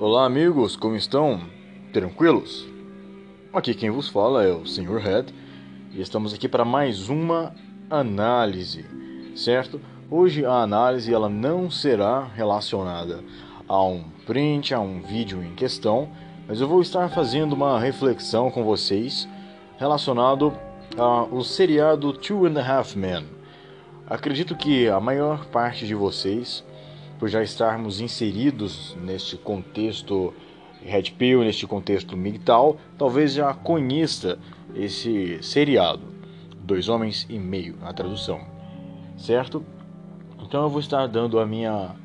Olá, amigos, como estão? Tranquilos? Aqui quem vos fala é o Sr. Head e estamos aqui para mais uma análise, certo? Hoje a análise ela não será relacionada a um print, a um vídeo em questão, mas eu vou estar fazendo uma reflexão com vocês relacionado ao seriado Two and a Half Men. Acredito que a maior parte de vocês por já estarmos inseridos neste contexto Red Pill, neste contexto MGTOW, talvez já conheça esse seriado, Dois Homens e Meio, na tradução, certo? Então eu vou estar dando minha,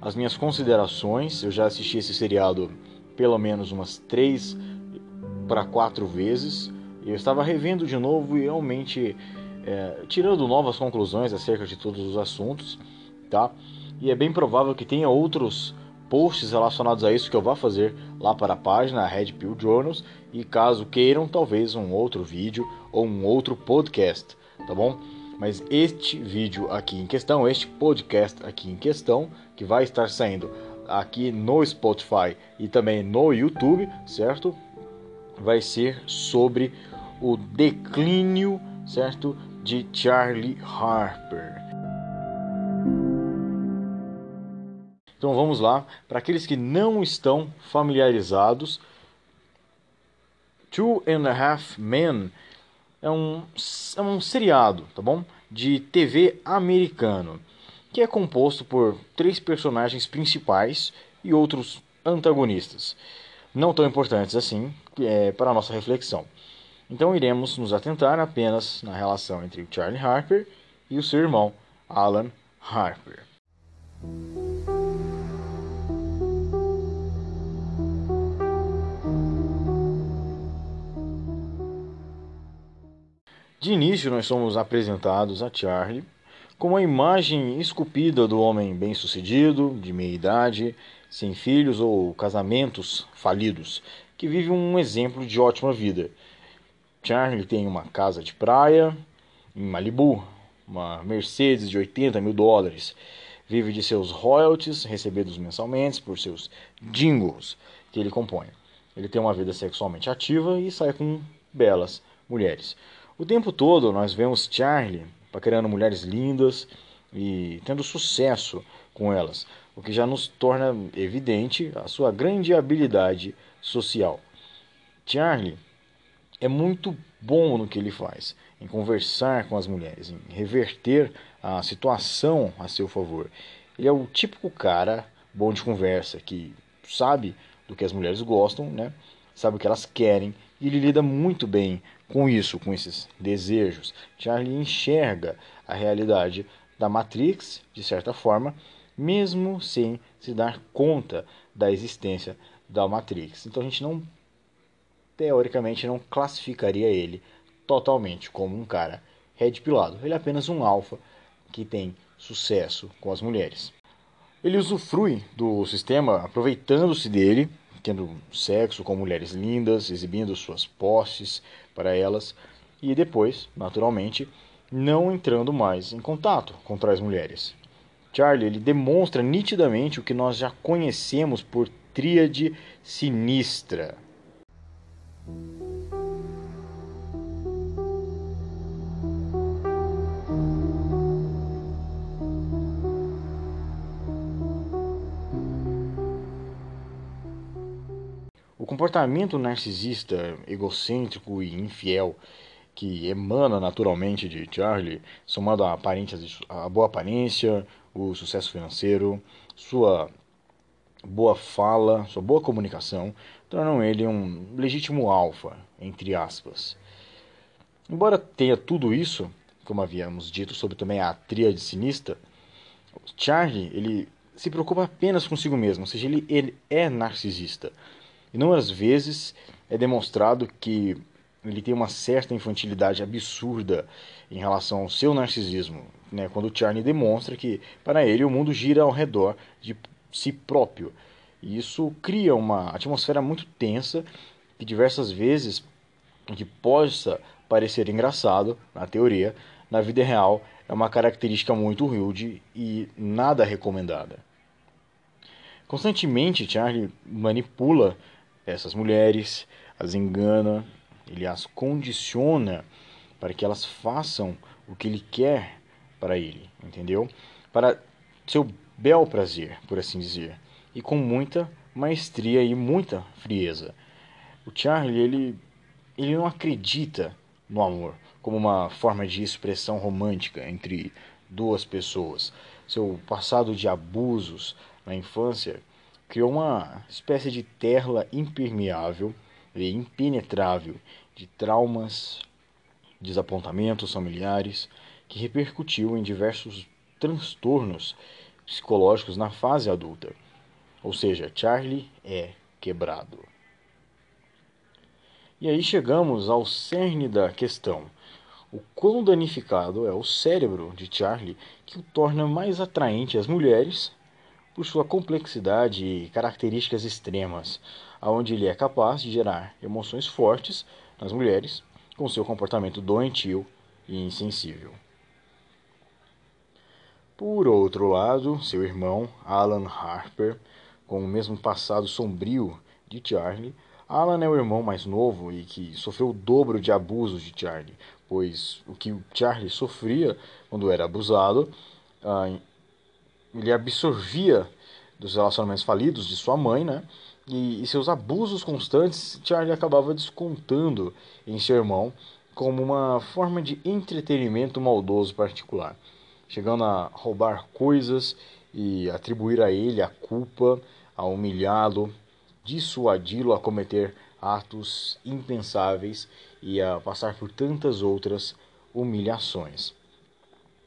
as minhas considerações, eu já assisti esse seriado pelo menos umas três para quatro vezes, eu estava revendo de novo e realmente é, tirando novas conclusões acerca de todos os assuntos, tá? E é bem provável que tenha outros posts relacionados a isso que eu vá fazer lá para a página Red Pill Journals e caso queiram, talvez um outro vídeo ou um outro podcast, tá bom? Mas este vídeo aqui em questão, este podcast aqui em questão, que vai estar saindo aqui no Spotify e também no YouTube, certo? Vai ser sobre o declínio, certo, de Charlie Harper. Então vamos lá, para aqueles que não estão familiarizados, Two and a Half Men é um, é um seriado, tá bom? De TV americano, que é composto por três personagens principais e outros antagonistas, não tão importantes assim é, para a nossa reflexão. Então iremos nos atentar apenas na relação entre Charlie Harper e o seu irmão, Alan Harper. De início, nós somos apresentados a Charlie como a imagem esculpida do homem bem-sucedido, de meia idade, sem filhos ou casamentos falidos, que vive um exemplo de ótima vida. Charlie tem uma casa de praia em Malibu, uma Mercedes de 80 mil dólares. Vive de seus royalties recebidos mensalmente por seus jingles que ele compõe. Ele tem uma vida sexualmente ativa e sai com belas mulheres. O tempo todo nós vemos Charlie paquerando mulheres lindas e tendo sucesso com elas, o que já nos torna evidente a sua grande habilidade social. Charlie é muito bom no que ele faz, em conversar com as mulheres, em reverter a situação a seu favor. Ele é o típico cara bom de conversa, que sabe do que as mulheres gostam, né? sabe o que elas querem e ele lida muito bem com isso, com esses desejos. Charlie enxerga a realidade da Matrix, de certa forma, mesmo sem se dar conta da existência da Matrix. Então a gente não, teoricamente, não classificaria ele totalmente como um cara red pilado. Ele é apenas um alfa que tem sucesso com as mulheres. Ele usufrui do sistema aproveitando-se dele tendo sexo com mulheres lindas, exibindo suas posses para elas e depois, naturalmente, não entrando mais em contato com tais mulheres. Charlie ele demonstra nitidamente o que nós já conhecemos por tríade sinistra. Comportamento narcisista, egocêntrico e infiel que emana naturalmente de Charlie, somado à, à boa aparência, o sucesso financeiro, sua boa fala, sua boa comunicação, tornam ele um legítimo alfa, entre aspas. Embora tenha tudo isso, como havíamos dito sobre também a tríade sinistra, Charlie ele se preocupa apenas consigo mesmo, ou seja, ele, ele é narcisista. Inúmeras vezes é demonstrado que ele tem uma certa infantilidade absurda em relação ao seu narcisismo, né? quando Charlie demonstra que, para ele, o mundo gira ao redor de si próprio. E isso cria uma atmosfera muito tensa que diversas vezes, que possa parecer engraçado na teoria, na vida real é uma característica muito rude e nada recomendada. Constantemente, Charlie manipula essas mulheres, as engana, ele as condiciona para que elas façam o que ele quer para ele, entendeu? Para seu bel prazer, por assim dizer, e com muita maestria e muita frieza. O Charlie, ele, ele não acredita no amor como uma forma de expressão romântica entre duas pessoas. Seu passado de abusos na infância criou uma espécie de terra impermeável e impenetrável de traumas, desapontamentos familiares que repercutiu em diversos transtornos psicológicos na fase adulta. Ou seja, Charlie é quebrado. E aí chegamos ao cerne da questão. O quão danificado é o cérebro de Charlie que o torna mais atraente às mulheres por sua complexidade e características extremas, aonde ele é capaz de gerar emoções fortes nas mulheres com seu comportamento doentio e insensível. Por outro lado, seu irmão, Alan Harper, com o mesmo passado sombrio de Charlie, Alan é o irmão mais novo e que sofreu o dobro de abusos de Charlie, pois o que Charlie sofria quando era abusado, ah, ele absorvia dos relacionamentos falidos de sua mãe, né? E, e seus abusos constantes, Charlie acabava descontando em seu irmão como uma forma de entretenimento maldoso particular chegando a roubar coisas e atribuir a ele a culpa, a humilhá-lo, dissuadi-lo a cometer atos impensáveis e a passar por tantas outras humilhações.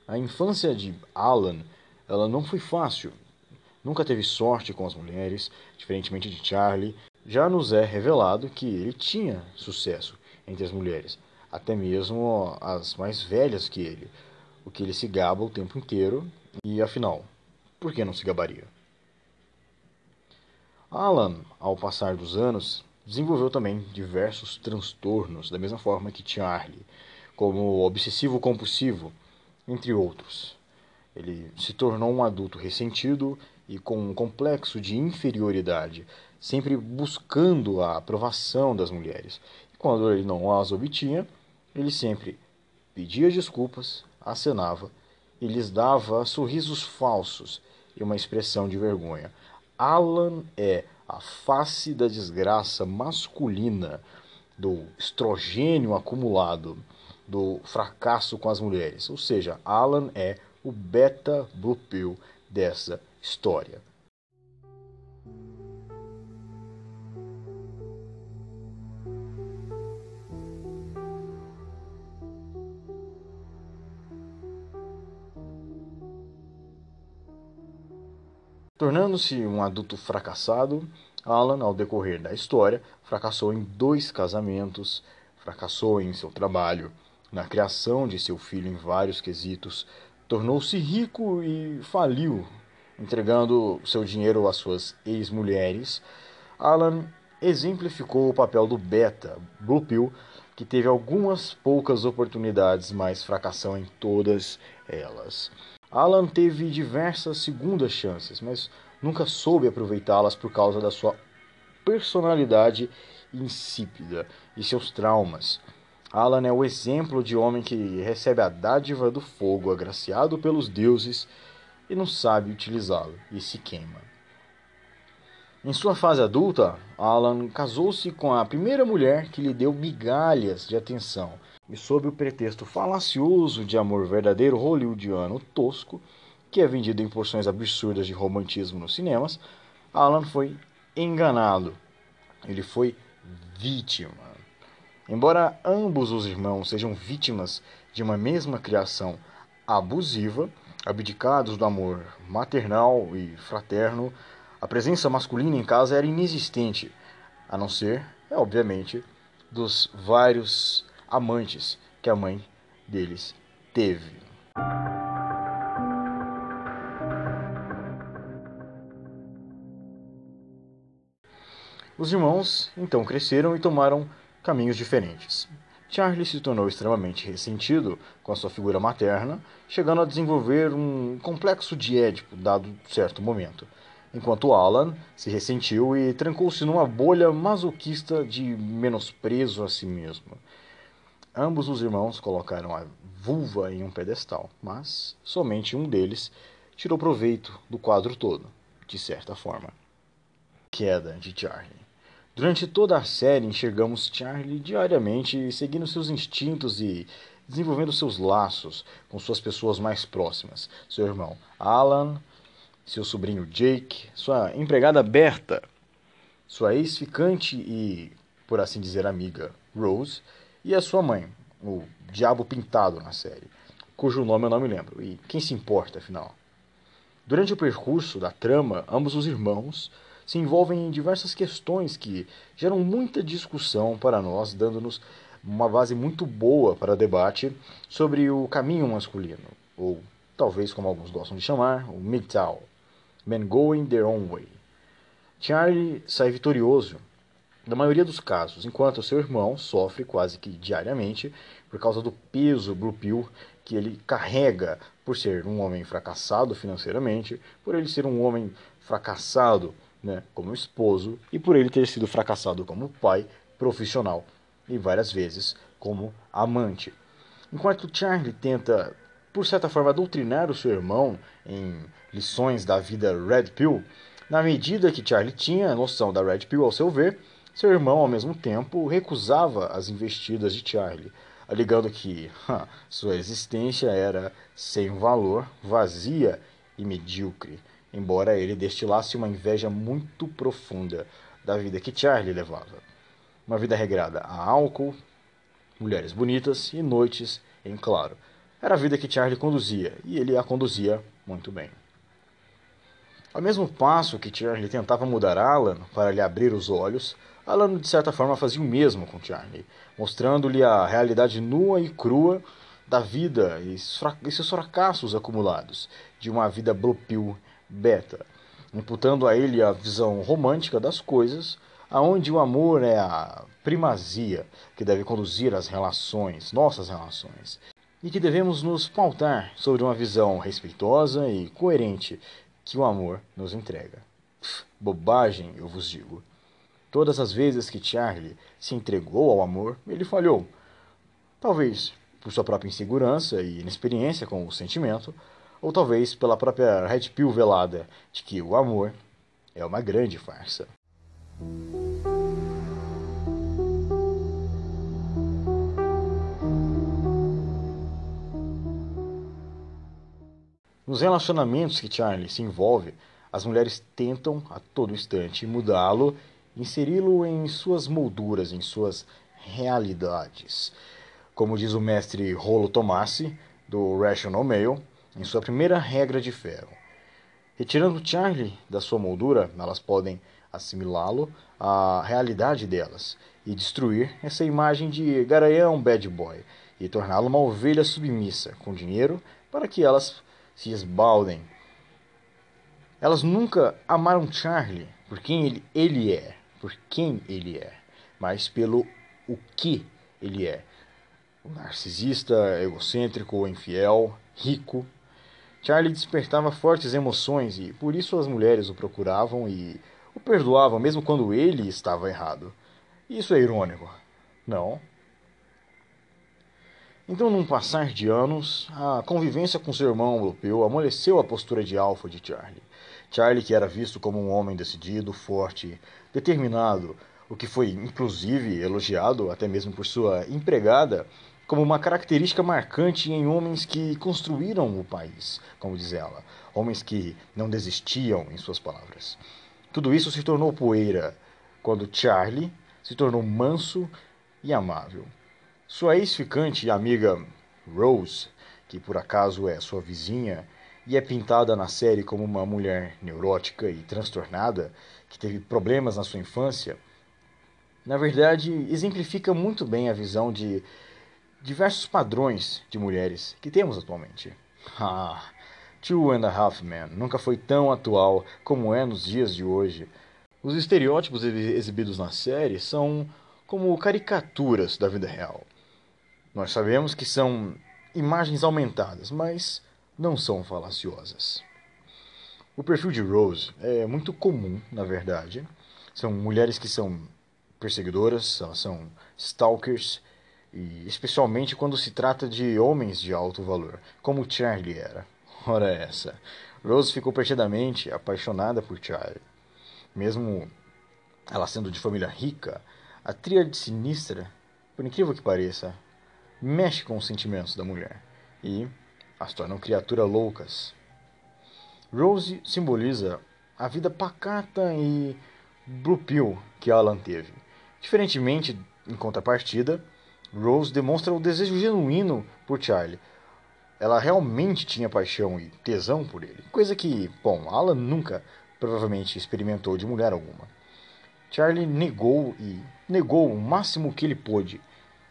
A infância de Alan, ela não foi fácil. Nunca teve sorte com as mulheres, diferentemente de Charlie. Já nos é revelado que ele tinha sucesso entre as mulheres, até mesmo as mais velhas que ele, o que ele se gaba o tempo inteiro, e afinal, por que não se gabaria? Alan, ao passar dos anos, desenvolveu também diversos transtornos, da mesma forma que Charlie, como obsessivo compulsivo, entre outros. Ele se tornou um adulto ressentido e com um complexo de inferioridade, sempre buscando a aprovação das mulheres. E quando ele não as obtinha, ele sempre pedia desculpas, acenava e lhes dava sorrisos falsos e uma expressão de vergonha. Alan é a face da desgraça masculina, do estrogênio acumulado, do fracasso com as mulheres. Ou seja, Alan é o beta blue dessa história. Tornando-se um adulto fracassado, Alan, ao decorrer da história, fracassou em dois casamentos, fracassou em seu trabalho, na criação de seu filho em vários quesitos, tornou-se rico e faliu, entregando seu dinheiro às suas ex-mulheres. Alan exemplificou o papel do beta, Blue Pill, que teve algumas poucas oportunidades, mas fracassou em todas elas. Alan teve diversas segundas chances, mas nunca soube aproveitá-las por causa da sua personalidade insípida e seus traumas. Alan é o exemplo de homem que recebe a dádiva do fogo agraciado pelos deuses e não sabe utilizá-lo e se queima. Em sua fase adulta, Alan casou-se com a primeira mulher que lhe deu migalhas de atenção e sob o pretexto falacioso de amor verdadeiro hollywoodiano tosco, que é vendido em porções absurdas de romantismo nos cinemas, Alan foi enganado. Ele foi vítima. Embora ambos os irmãos sejam vítimas de uma mesma criação abusiva, abdicados do amor maternal e fraterno, a presença masculina em casa era inexistente, a não ser, é, obviamente, dos vários amantes que a mãe deles teve. Os irmãos então cresceram e tomaram caminhos diferentes. Charlie se tornou extremamente ressentido com a sua figura materna, chegando a desenvolver um complexo de Édipo dado certo momento. enquanto Alan se ressentiu e trancou-se numa bolha masoquista de menosprezo a si mesmo. Ambos os irmãos colocaram a vulva em um pedestal, mas somente um deles tirou proveito do quadro todo, de certa forma. Queda de Charlie. Durante toda a série, enxergamos Charlie diariamente seguindo seus instintos e desenvolvendo seus laços com suas pessoas mais próximas. Seu irmão Alan, seu sobrinho Jake, sua empregada Berta, sua ex-ficante e, por assim dizer, amiga Rose, e a sua mãe, o Diabo Pintado na série, cujo nome eu não me lembro. E quem se importa, afinal? Durante o percurso da trama, ambos os irmãos se envolvem em diversas questões que geram muita discussão para nós, dando-nos uma base muito boa para debate sobre o caminho masculino, ou talvez como alguns gostam de chamar, o MGTOW, Men Going Their Own Way. Charlie sai vitorioso na maioria dos casos, enquanto seu irmão sofre quase que diariamente por causa do peso Blue Pill que ele carrega por ser um homem fracassado financeiramente, por ele ser um homem fracassado né, como esposo e por ele ter sido fracassado como pai profissional e várias vezes como amante. Enquanto Charlie tenta, por certa forma, doutrinar o seu irmão em lições da vida Red Pill, na medida que Charlie tinha noção da Red Pill ao seu ver, seu irmão, ao mesmo tempo, recusava as investidas de Charlie, alegando que sua existência era sem valor, vazia e medíocre, embora ele destilasse uma inveja muito profunda da vida que Charlie levava. Uma vida regrada a álcool, mulheres bonitas e noites em claro. Era a vida que Charlie conduzia, e ele a conduzia muito bem. Ao mesmo passo que Charlie tentava mudar Alan para lhe abrir os olhos, Alan de certa forma fazia o mesmo com Charlie, mostrando-lhe a realidade nua e crua da vida e seus fracassos acumulados, de uma vida blue pill beta, imputando a ele a visão romântica das coisas, aonde o amor é a primazia que deve conduzir as relações, nossas relações, e que devemos nos pautar sobre uma visão respeitosa e coerente que o amor nos entrega. bobagem, eu vos digo. Todas as vezes que Charlie se entregou ao amor, ele falhou. Talvez por sua própria insegurança e inexperiência com o sentimento, ou talvez pela própria Red Pill velada de que o amor é uma grande farsa. Nos relacionamentos que Charlie se envolve, as mulheres tentam a todo instante mudá-lo, inseri-lo em suas molduras, em suas realidades. Como diz o mestre Rolo Tomassi, do Rational Male, em sua primeira regra de ferro. Retirando Charlie da sua moldura, elas podem assimilá-lo à realidade delas e destruir essa imagem de garanhão bad boy e torná-lo uma ovelha submissa com dinheiro para que elas se esbaldem. Elas nunca amaram Charlie por quem ele, ele é, por quem ele é, mas pelo o que ele é. Narcisista, egocêntrico, infiel, rico. Charlie despertava fortes emoções e por isso as mulheres o procuravam e o perdoavam mesmo quando ele estava errado. Isso é irônico, não? Então, num passar de anos, a convivência com seu irmão europeu amoleceu a postura de alfa de Charlie. Charlie, que era visto como um homem decidido, forte, determinado, o que foi inclusive elogiado até mesmo por sua empregada como uma característica marcante em homens que construíram o país, como diz ela, homens que não desistiam, em suas palavras. Tudo isso se tornou poeira quando Charlie se tornou manso e amável. Sua ex-ficante e amiga Rose, que por acaso é sua vizinha e é pintada na série como uma mulher neurótica e transtornada que teve problemas na sua infância, na verdade exemplifica muito bem a visão de diversos padrões de mulheres que temos atualmente. Ah, Two and a Half Men nunca foi tão atual como é nos dias de hoje. Os estereótipos exibidos na série são como caricaturas da vida real. Nós sabemos que são imagens aumentadas, mas não são falaciosas. O perfil de Rose é muito comum, na verdade. São mulheres que são perseguidoras, elas são stalkers, e especialmente quando se trata de homens de alto valor, como Charlie era. Ora essa. Rose ficou perdidamente apaixonada por Charlie. Mesmo ela sendo de família rica, a tríade sinistra, por incrível que pareça, mexe com os sentimentos da mulher e as tornam criaturas loucas. Rose simboliza a vida pacata e blue pill que Alan teve. Diferentemente, em contrapartida, Rose demonstra o desejo genuíno por Charlie. Ela realmente tinha paixão e tesão por ele, coisa que, bom, Alan nunca provavelmente experimentou de mulher alguma. Charlie negou e negou o máximo que ele pôde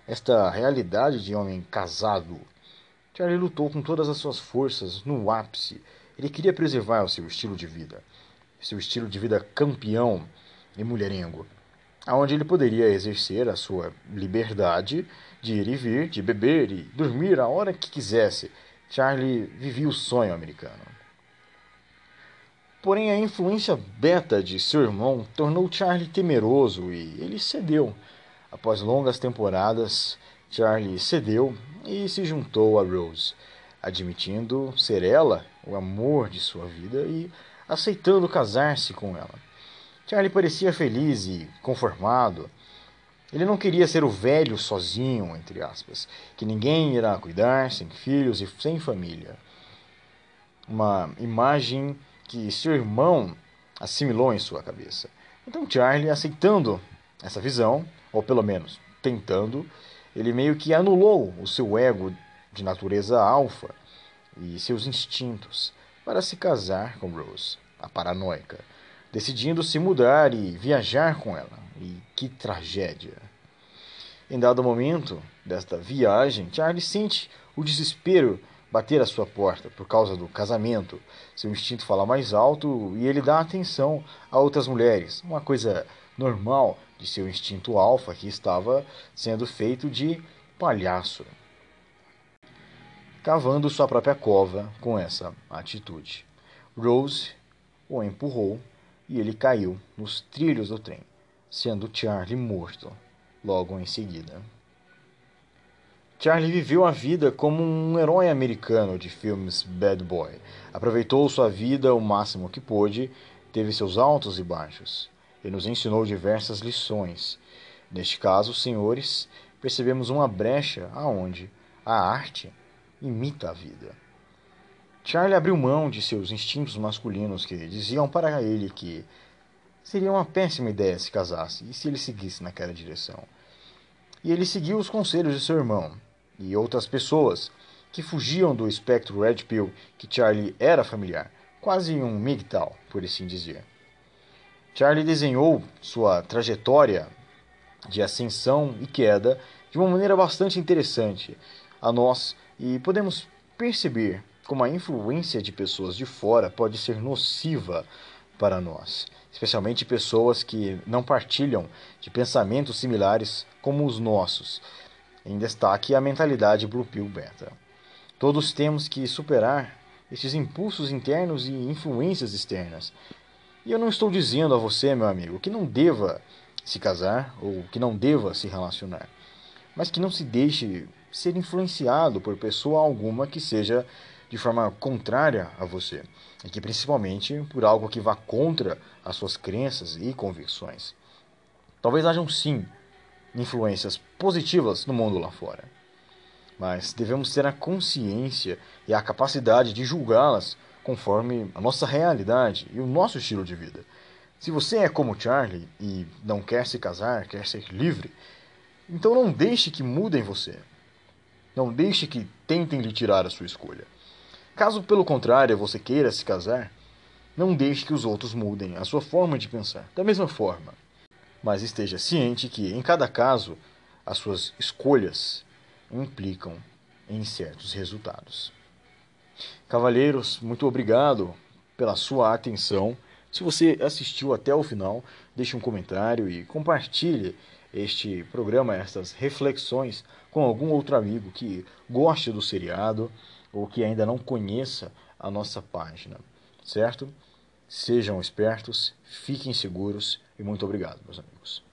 esta realidade de homem casado. Charlie lutou com todas as suas forças no ápice ele queria preservar o seu estilo de vida, seu estilo de vida campeão e mulherengo, aonde ele poderia exercer a sua liberdade de ir e vir, de beber e dormir a hora que quisesse. Charlie vivia o sonho americano. Porém, a influência beta de seu irmão tornou Charlie temeroso e ele cedeu. Após longas temporadas, Charlie cedeu e se juntou a Rose admitindo ser ela o amor de sua vida e aceitando casar-se com ela. Charlie parecia feliz e conformado. Ele não queria ser o velho sozinho, entre aspas, que ninguém irá cuidar, sem filhos e sem família. Uma imagem que seu irmão assimilou em sua cabeça. Então Charlie, aceitando essa visão, ou pelo menos tentando, ele meio que anulou o seu ego de natureza alfa e seus instintos para se casar com Rose, a paranoica, decidindo se mudar e viajar com ela. E que tragédia! Em dado momento desta viagem, Charlie sente o desespero bater à sua porta por causa do casamento. Seu instinto fala mais alto e ele dá atenção a outras mulheres, uma coisa normal de seu instinto alfa que estava sendo feito de palhaço cavando sua própria cova com essa atitude. Rose o empurrou e ele caiu nos trilhos do trem, sendo Charlie morto logo em seguida. Charlie viveu a vida como um herói americano de filmes bad boy. Aproveitou sua vida o máximo que pôde, teve seus altos e baixos e nos ensinou diversas lições. Neste caso, senhores, percebemos uma brecha aonde a arte imita a vida. Charlie abriu mão de seus instintos masculinos que diziam para ele que seria uma péssima ideia se casasse e se ele seguisse naquela direção. E ele seguiu os conselhos de seu irmão e outras pessoas que fugiam do espectro Red Pill que Charlie era familiar, quase um MGTOW, por assim dizer. Charlie desenhou sua trajetória de ascensão e queda de uma maneira bastante interessante a nós e podemos perceber como a influência de pessoas de fora pode ser nociva para nós, especialmente pessoas que não partilham de pensamentos similares como os nossos. Em destaque a mentalidade Blue Pill Beta. Todos temos que superar esses impulsos internos e influências externas. E eu não estou dizendo a você, meu amigo, que não deva se casar ou que não deva se relacionar, mas que não se deixe ser influenciado por pessoa alguma que seja de forma contrária a você, e que principalmente por algo que vá contra as suas crenças e convicções. Talvez hajam sim influências positivas no mundo lá fora, mas devemos ter a consciência e a capacidade de julgá-las conforme a nossa realidade e o nosso estilo de vida. Se você é como Charlie e não quer se casar, quer ser livre, então não deixe que mudem você. Não deixe que tentem lhe tirar a sua escolha. Caso, pelo contrário, você queira se casar, não deixe que os outros mudem a sua forma de pensar, da mesma forma. Mas esteja ciente que, em cada caso, as suas escolhas implicam em certos resultados. Cavalheiros, muito obrigado pela sua atenção. Se você assistiu até o final, deixe um comentário e compartilhe este programa, estas reflexões com algum outro amigo que goste do seriado ou que ainda não conheça a nossa página, certo? Sejam espertos, fiquem seguros e muito obrigado, meus amigos.